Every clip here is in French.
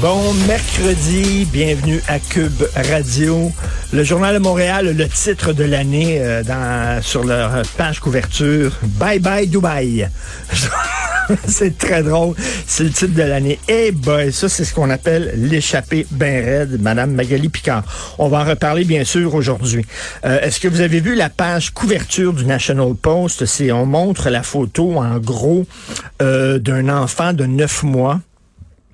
Bon mercredi, bienvenue à Cube Radio. Le Journal de Montréal, le titre de l'année euh, sur leur page couverture, Bye bye Dubaï. c'est très drôle. C'est le titre de l'année. Eh boy, ça c'est ce qu'on appelle l'échappée ben raide, Madame Magali Picard. On va en reparler bien sûr aujourd'hui. Euh, Est-ce que vous avez vu la page couverture du National Post? C'est on montre la photo en gros euh, d'un enfant de neuf mois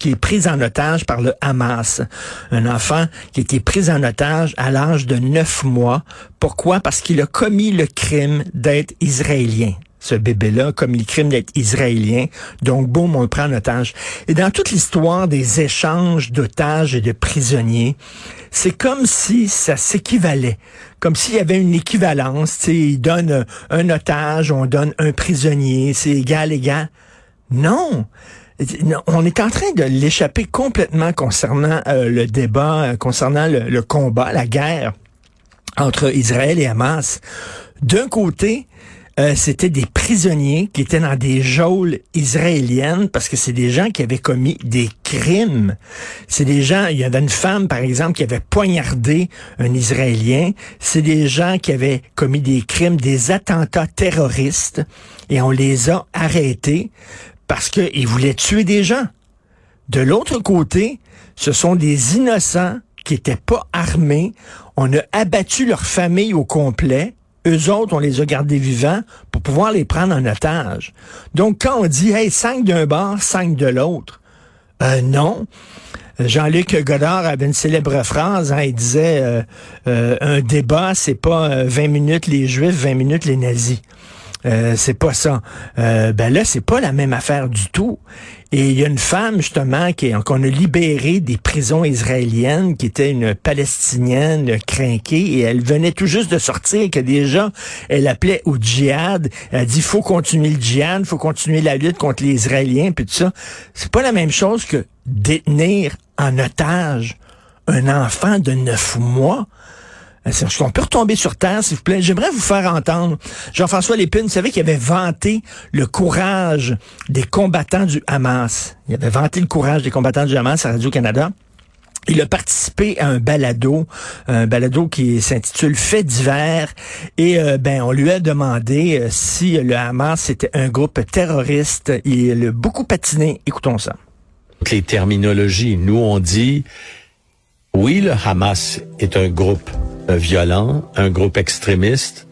qui est pris en otage par le Hamas. Un enfant qui a été pris en otage à l'âge de neuf mois. Pourquoi? Parce qu'il a commis le crime d'être israélien ce bébé-là a commis le crime d'être israélien. Donc, boum, on le prend en otage. Et dans toute l'histoire des échanges d'otages et de prisonniers, c'est comme si ça s'équivalait. Comme s'il y avait une équivalence. Tu sais, il donne un otage, on donne un prisonnier, c'est égal, égal. Non! On est en train de l'échapper complètement concernant euh, le débat, euh, concernant le, combat, la guerre entre Israël et Hamas. D'un côté, euh, c'était des prisonniers qui étaient dans des geôles israéliennes parce que c'est des gens qui avaient commis des crimes. C'est des gens, il y avait une femme, par exemple, qui avait poignardé un Israélien. C'est des gens qui avaient commis des crimes, des attentats terroristes et on les a arrêtés parce qu'ils voulaient tuer des gens. De l'autre côté, ce sont des innocents qui étaient pas armés. On a abattu leur famille au complet. Eux autres, on les a gardés vivants pour pouvoir les prendre en otage. Donc, quand on dit, hey, cinq d'un bord, cinq de l'autre, euh, non. Jean-Luc Godard avait une célèbre phrase, hein, il disait, euh, euh, un débat, c'est pas 20 minutes les Juifs, 20 minutes les nazis. Euh, c'est pas ça. Euh, ben là, c'est pas la même affaire du tout. Et il y a une femme, justement, qui qu'on a libérée des prisons israéliennes, qui était une palestinienne crinquée, et elle venait tout juste de sortir, que déjà, elle appelait au djihad. Elle dit, faut continuer le djihad, faut continuer la lutte contre les Israéliens, puis tout ça. C'est pas la même chose que détenir en otage un enfant de neuf mois. Est-ce qu'on peut retomber sur terre, s'il vous plaît? J'aimerais vous faire entendre. Jean-François Lépine, vous savez qu'il avait vanté le courage des combattants du Hamas. Il avait vanté le courage des combattants du Hamas à Radio-Canada. Il a participé à un balado, un balado qui s'intitule Fait divers, et euh, ben on lui a demandé euh, si le Hamas était un groupe terroriste. Il a beaucoup patiné. Écoutons ça. Les terminologies, nous on dit oui, le Hamas est un groupe violent, un groupe extrémiste,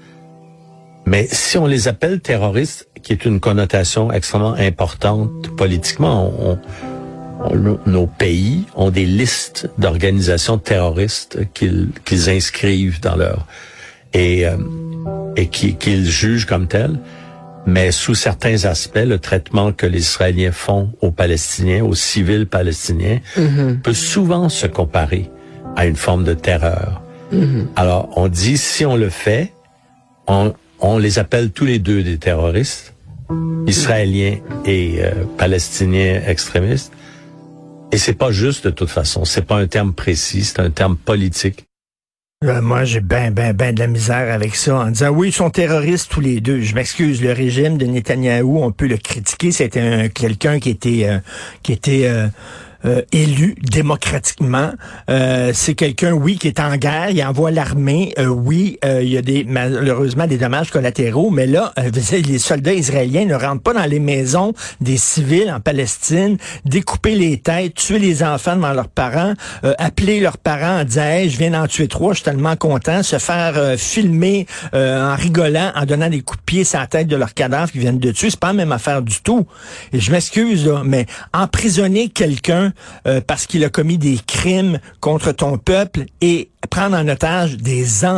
mais si on les appelle terroristes, qui est une connotation extrêmement importante politiquement, on, on, nos pays ont des listes d'organisations terroristes qu'ils qu'ils inscrivent dans leur et euh, et qu'ils jugent comme telles. Mais sous certains aspects, le traitement que les Israéliens font aux Palestiniens, aux civils palestiniens, mm-hmm. peut souvent se comparer à une forme de terreur. Mm-hmm. Alors, on dit, si on le fait, on, les appelle tous les deux des terroristes, israéliens et euh, palestiniens extrémistes. Et c'est pas juste de toute façon. C'est pas un terme précis, c'est un terme politique. Euh, moi, j'ai ben, ben, ben de la misère avec ça en disant oui, ils sont terroristes tous les deux. Je m'excuse, le régime de Netanyahou, on peut le critiquer. C'était quelqu'un qui était, euh, qui était euh, élu démocratiquement. Euh, c'est quelqu'un, oui, qui est en guerre, il envoie l'armée. Euh, oui, euh, il y a des malheureusement des dommages collatéraux, mais là, les soldats israéliens ne rentrent pas dans les maisons des civils en Palestine, découper les têtes, tuer les enfants devant leurs parents, appeler leurs parents en disant je viens d'en tuer trois, je suis tellement content, se faire filmer en rigolant, en donnant des coups de pied sur la tête de leurs cadavres qui viennent de tuer, c'est pas la même affaire du tout. Et je m'excuse, mais emprisonner euh, parce qu'il a commis des crimes contre ton peuple et prendre en otage des enfants